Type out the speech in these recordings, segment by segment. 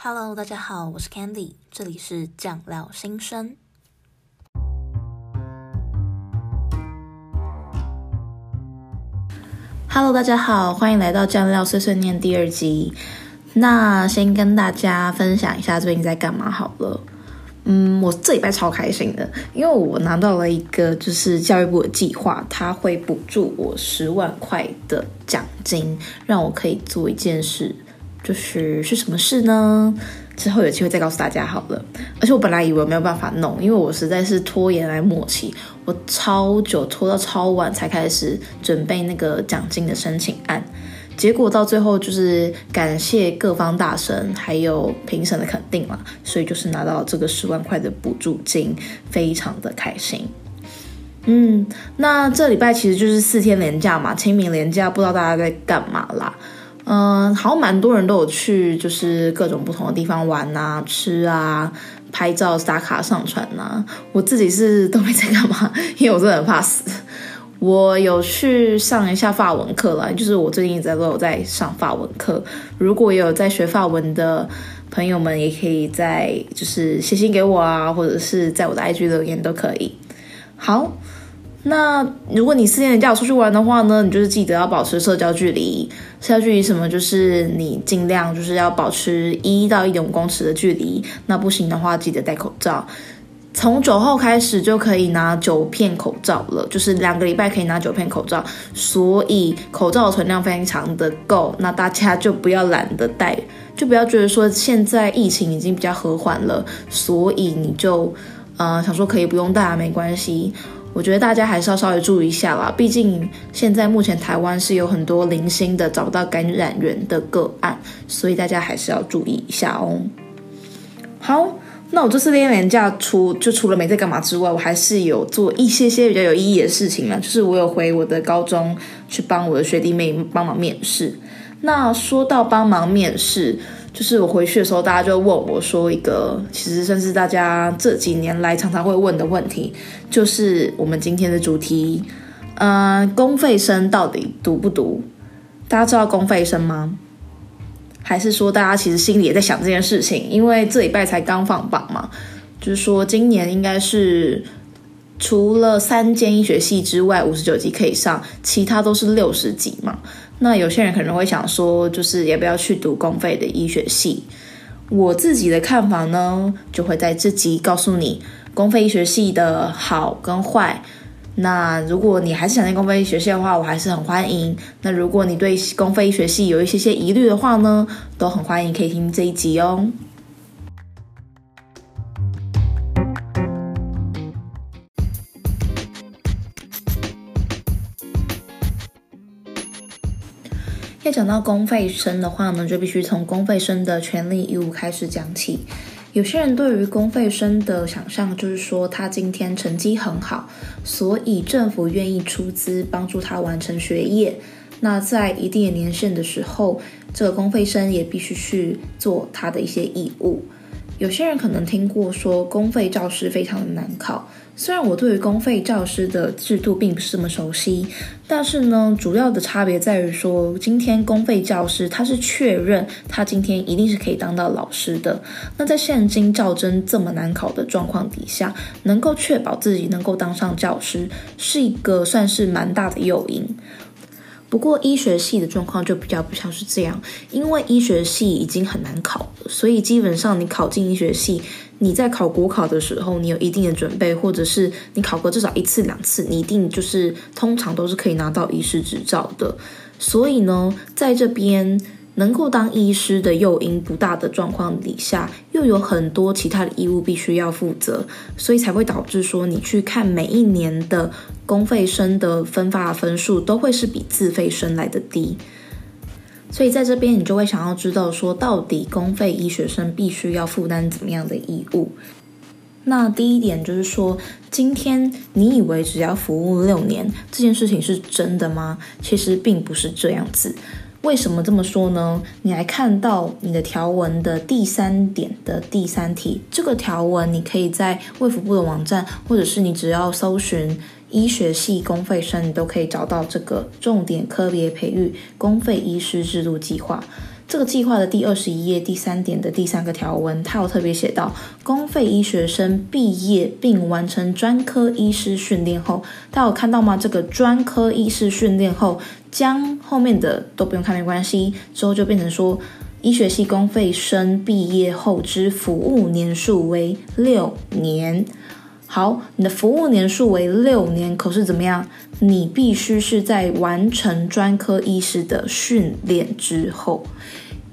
Hello，大家好，我是 Candy，这里是酱料新生。Hello，大家好，欢迎来到酱料碎碎念第二集。那先跟大家分享一下最近在干嘛好了。嗯，我这礼拜超开心的，因为我拿到了一个就是教育部的计划，它会补助我十万块的奖金，让我可以做一件事。就是是什么事呢？之后有机会再告诉大家好了。而且我本来以为没有办法弄，因为我实在是拖延来末期，我超久拖到超晚才开始准备那个奖金的申请案。结果到最后就是感谢各方大神还有评审的肯定嘛，所以就是拿到这个十万块的补助金，非常的开心。嗯，那这礼拜其实就是四天连假嘛，清明连假，不知道大家在干嘛啦？嗯，好像蛮多人都有去，就是各种不同的地方玩啊、吃啊、拍照、打卡、上传啊。我自己是都没在干嘛，因为我真的很怕死。我有去上一下法文课啦，就是我最近一直都有在上法文课。如果有在学法文的朋友们，也可以在就是写信给我啊，或者是在我的 IG 留言都可以。好。那如果你四天连假出去玩的话呢，你就是记得要保持社交距离。社交距离什么？就是你尽量就是要保持一到一点五公尺的距离。那不行的话，记得戴口罩。从九号开始就可以拿九片口罩了，就是两个礼拜可以拿九片口罩，所以口罩的存量非常的够。那大家就不要懒得戴，就不要觉得说现在疫情已经比较和缓了，所以你就呃想说可以不用戴啊，没关系。我觉得大家还是要稍微注意一下啦，毕竟现在目前台湾是有很多零星的找不到感染源的个案，所以大家还是要注意一下哦。好，那我这四天连假除就除了没在干嘛之外，我还是有做一些些比较有意义的事情啦，就是我有回我的高中去帮我的学弟妹帮忙面试。那说到帮忙面试。就是我回去的时候，大家就问我说一个，其实甚至大家这几年来常常会问的问题，就是我们今天的主题，呃，公费生到底读不读？大家知道公费生吗？还是说大家其实心里也在想这件事情？因为这礼拜才刚放榜嘛，就是说今年应该是除了三间医学系之外，五十九级可以上，其他都是六十级嘛。那有些人可能会想说，就是也不要去读公费的医学系？我自己的看法呢，就会在这集告诉你公费医学系的好跟坏。那如果你还是想念公费医学系的话，我还是很欢迎。那如果你对公费医学系有一些些疑虑的话呢，都很欢迎可以听这一集哦。讲到公费生的话呢，就必须从公费生的权利义务开始讲起。有些人对于公费生的想象就是说，他今天成绩很好，所以政府愿意出资帮助他完成学业。那在一定的年限的时候，这个公费生也必须去做他的一些义务。有些人可能听过说，公费教师非常的难考。虽然我对于公费教师的制度并不是这么熟悉，但是呢，主要的差别在于说，今天公费教师他是确认他今天一定是可以当到老师的。那在现今教甄这么难考的状况底下，能够确保自己能够当上教师，是一个算是蛮大的诱因。不过医学系的状况就比较不像是这样，因为医学系已经很难考，所以基本上你考进医学系。你在考国考的时候，你有一定的准备，或者是你考过至少一次两次，你一定就是通常都是可以拿到医师执照的。所以呢，在这边能够当医师的诱因不大的状况底下，又有很多其他的义务必须要负责，所以才会导致说你去看每一年的公费生的分发分数都会是比自费生来的低。所以在这边，你就会想要知道说，到底公费医学生必须要负担怎么样的义务？那第一点就是说，今天你以为只要服务六年，这件事情是真的吗？其实并不是这样子。为什么这么说呢？你来看到你的条文的第三点的第三题，这个条文你可以在卫福部的网站，或者是你只要搜寻。医学系公费生，你都可以找到这个重点科别培育公费医师制度计划。这个计划的第二十一页第三点的第三个条文，它有特别写到，公费医学生毕业并完成专科医师训练后，大家有看到吗？这个专科医师训练后，将后面的都不用看没关系，之后就变成说，医学系公费生毕业后之服务年数为六年。好，你的服务年数为六年，可是怎么样？你必须是在完成专科医师的训练之后，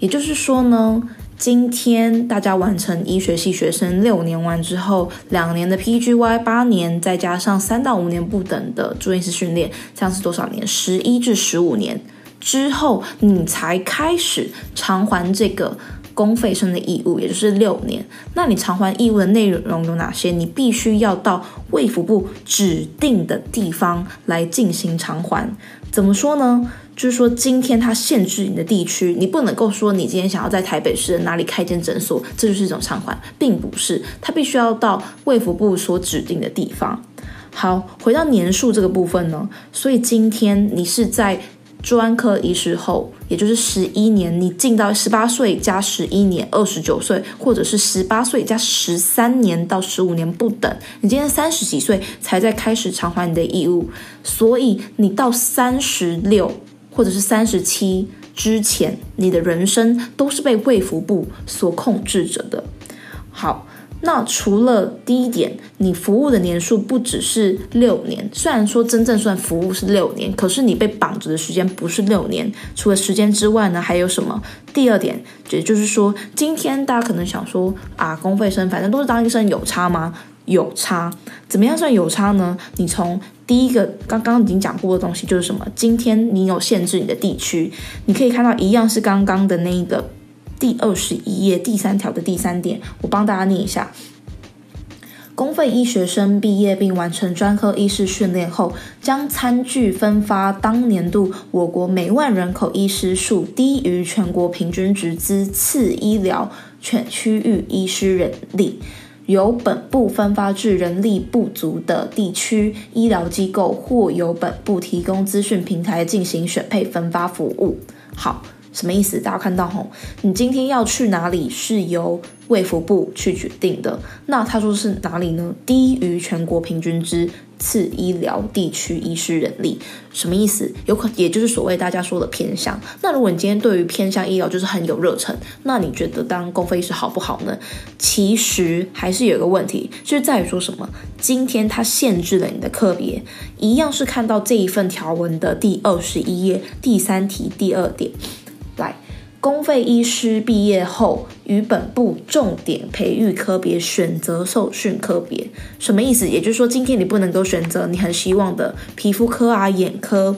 也就是说呢，今天大家完成医学系学生六年完之后，两年的 PGY，八年再加上三到五年不等的住院医训练，这样是多少年？十一至十五年之后，你才开始偿还这个。公费生的义务，也就是六年。那你偿还义务的内容有哪些？你必须要到卫福部指定的地方来进行偿还。怎么说呢？就是说，今天它限制你的地区，你不能够说你今天想要在台北市哪里开间诊所，这就是一种偿还，并不是。它必须要到卫福部所指定的地方。好，回到年数这个部分呢，所以今天你是在。专科医师后，也就是十一年，你进到十八岁加十一年，二十九岁，或者是十八岁加十三年到十五年不等。你今天三十几岁才在开始偿还你的义务，所以你到三十六或者是三十七之前，你的人生都是被卫福部所控制着的。好。那除了第一点，你服务的年数不只是六年，虽然说真正算服务是六年，可是你被绑着的时间不是六年。除了时间之外呢，还有什么？第二点，也就是说，今天大家可能想说啊，公费生反正都是当医生，有差吗？有差。怎么样算有差呢？你从第一个刚刚已经讲过的东西就是什么？今天你有限制你的地区，你可以看到一样是刚刚的那一个。第二十一页第三条的第三点，我帮大家念一下：公费医学生毕业并完成专科医师训练后，将餐具分发当年度我国每万人口医师数低于全国平均值之次医疗全区域医师人力，由本部分发至人力不足的地区医疗机构，或由本部提供资讯平台进行选配分发服务。好。什么意思？大家看到吼，你今天要去哪里是由卫福部去决定的。那他说是哪里呢？低于全国平均之次医疗地区医师人力，什么意思？有可也就是所谓大家说的偏向。那如果你今天对于偏向医疗就是很有热忱，那你觉得当公费医师好不好呢？其实还是有一个问题，就是在于说什么？今天它限制了你的课别，一样是看到这一份条文的第二十一页第三题第二点。来，公费医师毕业后，于本部重点培育科别选择受训科别，什么意思？也就是说，今天你不能够选择你很希望的皮肤科啊、眼科，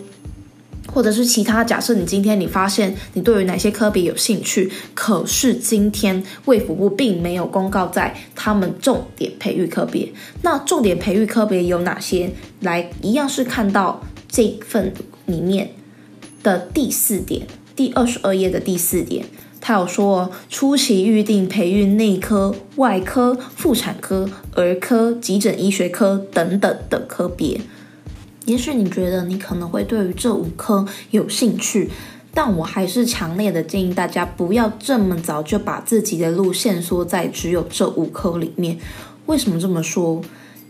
或者是其他。假设你今天你发现你对于哪些科别有兴趣，可是今天卫福部并没有公告在他们重点培育科别。那重点培育科别有哪些？来，一样是看到这份里面的第四点。第二十二页的第四点，他有说初期预定培育内科、外科、妇产科、儿科、急诊医学科等等的科别。也许你觉得你可能会对于这五科有兴趣，但我还是强烈的建议大家不要这么早就把自己的路限缩在只有这五科里面。为什么这么说？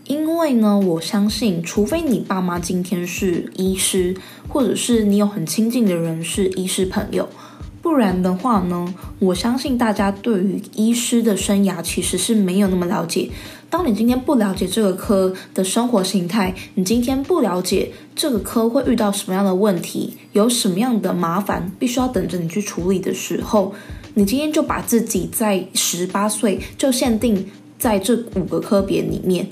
因为呢，我相信，除非你爸妈今天是医师，或者是你有很亲近的人是医师朋友，不然的话呢，我相信大家对于医师的生涯其实是没有那么了解。当你今天不了解这个科的生活形态，你今天不了解这个科会遇到什么样的问题，有什么样的麻烦，必须要等着你去处理的时候，你今天就把自己在十八岁就限定在这五个科别里面。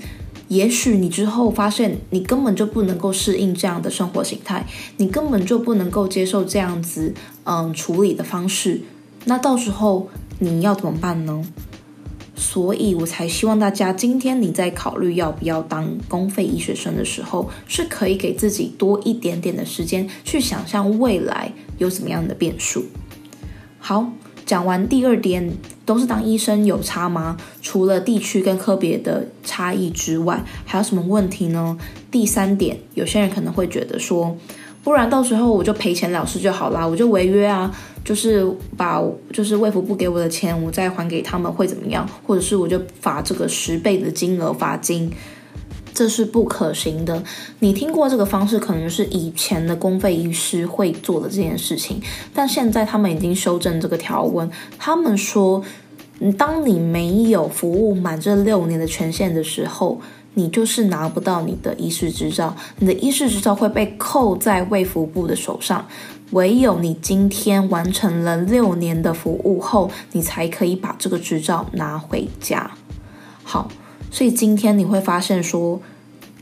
也许你之后发现你根本就不能够适应这样的生活形态，你根本就不能够接受这样子嗯处理的方式，那到时候你要怎么办呢？所以我才希望大家今天你在考虑要不要当公费医学生的时候，是可以给自己多一点点的时间去想象未来有怎么样的变数。好。讲完第二点，都是当医生有差吗？除了地区跟科别的差异之外，还有什么问题呢？第三点，有些人可能会觉得说，不然到时候我就赔钱了事就好啦，我就违约啊，就是把就是卫福部给我的钱，我再还给他们会怎么样？或者是我就罚这个十倍的金额罚金，这是不可行的。你听过这个方式，可能是以前的公费医师会做的这件事情，但现在他们已经修正这个条文，他们说，当你没有服务满这六年的权限的时候。你就是拿不到你的医师执照，你的医师执照会被扣在卫福部的手上。唯有你今天完成了六年的服务后，你才可以把这个执照拿回家。好，所以今天你会发现说，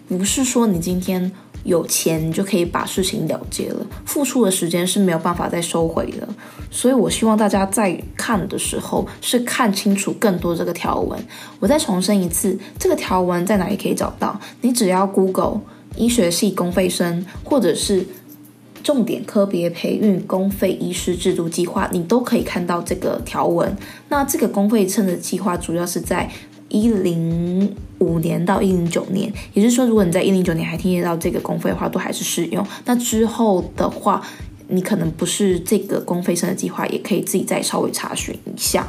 不是说你今天。有钱，你就可以把事情了结了。付出的时间是没有办法再收回的，所以我希望大家在看的时候是看清楚更多这个条文。我再重申一次，这个条文在哪里可以找到？你只要 Google 医学系公费生，或者是重点科别培育公费医师制度计划，你都可以看到这个条文。那这个公费生的计划主要是在。一零五年到一零九年，也就是说，如果你在一零九年还听得到这个公费的话，都还是适用。那之后的话，你可能不是这个公费生的计划，也可以自己再稍微查询一下。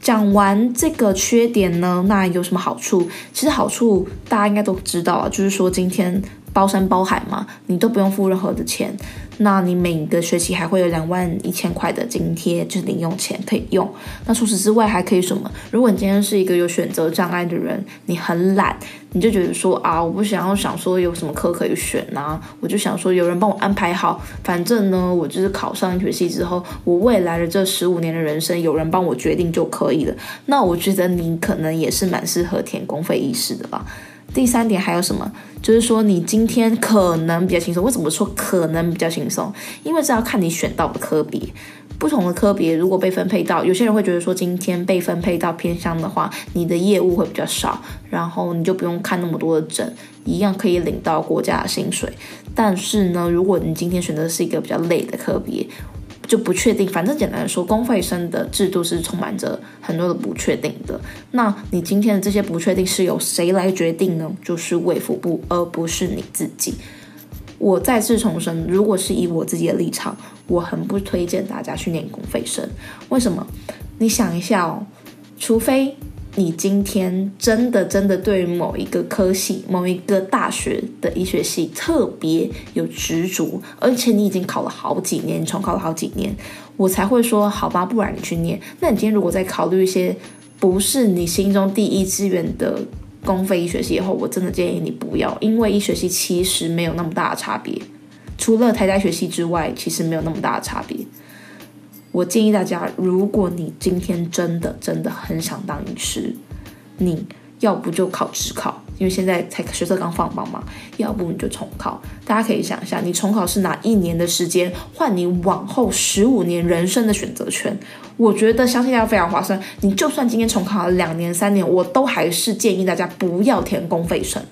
讲完这个缺点呢，那有什么好处？其实好处大家应该都知道啊，就是说今天。包山包海嘛，你都不用付任何的钱，那你每个学期还会有两万一千块的津贴，就是零用钱可以用。那除此之外还可以什么？如果你今天是一个有选择障碍的人，你很懒，你就觉得说啊，我不想要想说有什么课可以选啊，我就想说有人帮我安排好，反正呢，我就是考上医学系之后，我未来的这十五年的人生有人帮我决定就可以了。那我觉得你可能也是蛮适合填公费医师的吧。第三点还有什么？就是说你今天可能比较轻松。为什么说可能比较轻松？因为这要看你选到的科别，不同的科别如果被分配到，有些人会觉得说今天被分配到偏乡的话，你的业务会比较少，然后你就不用看那么多的诊，一样可以领到国家的薪水。但是呢，如果你今天选择是一个比较累的科别，就不确定，反正简单来说，公费生的制度是充满着很多的不确定的。那你今天的这些不确定是由谁来决定呢？就是卫福部，而不是你自己。我再次重申，如果是以我自己的立场，我很不推荐大家去念公费生。为什么？你想一下哦，除非。你今天真的真的对于某一个科系、某一个大学的医学系特别有执着，而且你已经考了好几年，重考了好几年，我才会说好吧，不然你去念。那你今天如果再考虑一些不是你心中第一志愿的公费医学系以后，我真的建议你不要，因为医学系其实没有那么大的差别，除了台大学系之外，其实没有那么大的差别。我建议大家，如果你今天真的真的很想当医师，你要不就考职考，因为现在才学测刚放榜嘛，要不你就重考。大家可以想一下，你重考是拿一年的时间换你往后十五年人生的选择权，我觉得相信大家非常划算。你就算今天重考了两年、三年，我都还是建议大家不要填公费生。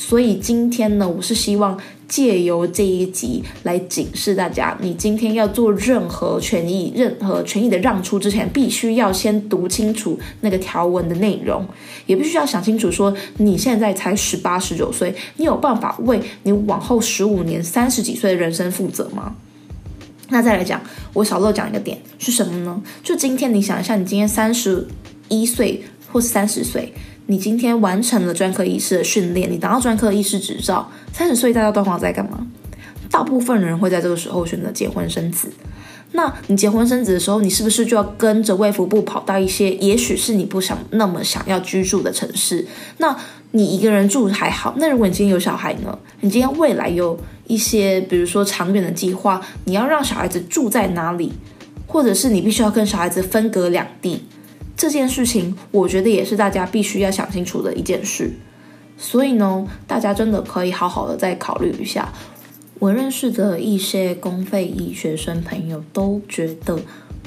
所以今天呢，我是希望。借由这一集来警示大家，你今天要做任何权益、任何权益的让出之前，必须要先读清楚那个条文的内容，也必须要想清楚，说你现在才十八、十九岁，你有办法为你往后十五年、三十几岁的人生负责吗？那再来讲，我小漏讲一个点是什么呢？就今天你想一下，你今天三十一岁或是三十岁。你今天完成了专科医师的训练，你拿到专科医师执照，三十岁大家都会在干嘛？大部分人会在这个时候选择结婚生子。那你结婚生子的时候，你是不是就要跟着卫福部跑到一些也许是你不想那么想要居住的城市？那你一个人住还好，那如果你今天有小孩呢？你今天未来有一些，比如说长远的计划，你要让小孩子住在哪里？或者是你必须要跟小孩子分隔两地？这件事情，我觉得也是大家必须要想清楚的一件事，所以呢，大家真的可以好好的再考虑一下。我认识的一些公费医学生朋友都觉得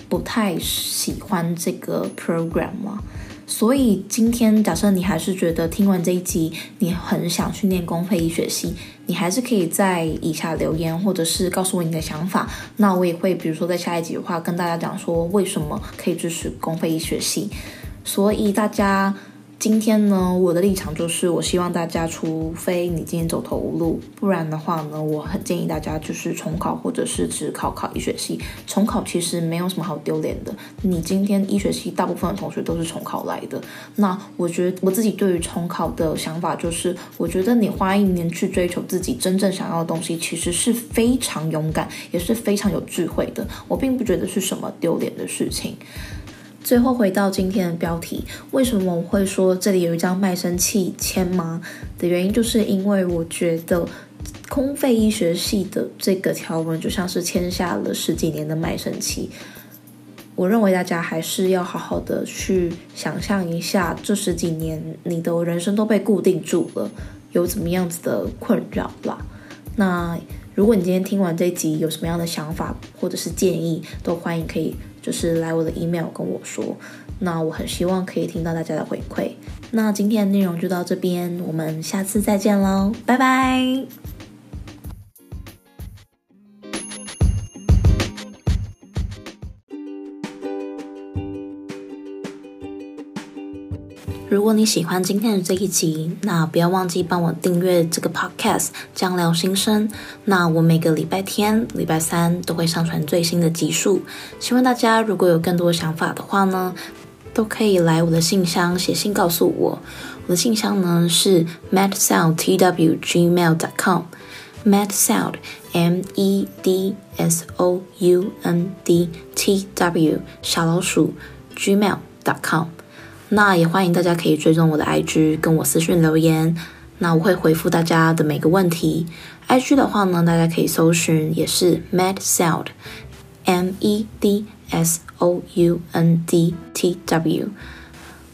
不太喜欢这个 program 嘛。所以今天，假设你还是觉得听完这一集，你很想去念公费医学系，你还是可以在以下留言，或者是告诉我你的想法。那我也会，比如说在下一集的话，跟大家讲说为什么可以支持公费医学系。所以大家。今天呢，我的立场就是，我希望大家，除非你今天走投无路，不然的话呢，我很建议大家就是重考，或者是只考考医学系。重考其实没有什么好丢脸的。你今天医学系大部分的同学都是重考来的。那我觉得我自己对于重考的想法就是，我觉得你花一年去追求自己真正想要的东西，其实是非常勇敢，也是非常有智慧的。我并不觉得是什么丢脸的事情。最后回到今天的标题，为什么我会说这里有一张卖身契签吗？的原因就是因为我觉得空费医学系的这个条文就像是签下了十几年的卖身契。我认为大家还是要好好的去想象一下，这十几年你的人生都被固定住了，有怎么样子的困扰啦。那如果你今天听完这集有什么样的想法或者是建议，都欢迎可以。就是来我的 email 跟我说，那我很希望可以听到大家的回馈。那今天的内容就到这边，我们下次再见喽，拜拜。如果你喜欢今天的这一集，那不要忘记帮我订阅这个 podcast《酱料心声》。那我每个礼拜天、礼拜三都会上传最新的集数。希望大家如果有更多想法的话呢，都可以来我的信箱写信告诉我。我的信箱呢是 medsoundtw@gmail.com，medsound m e d s o u n d t w 小老鼠 gmail.com。那也欢迎大家可以追踪我的 IG，跟我私讯留言，那我会回复大家的每个问题。IG 的话呢，大家可以搜寻，也是 medsound，M E D S O U N D T W。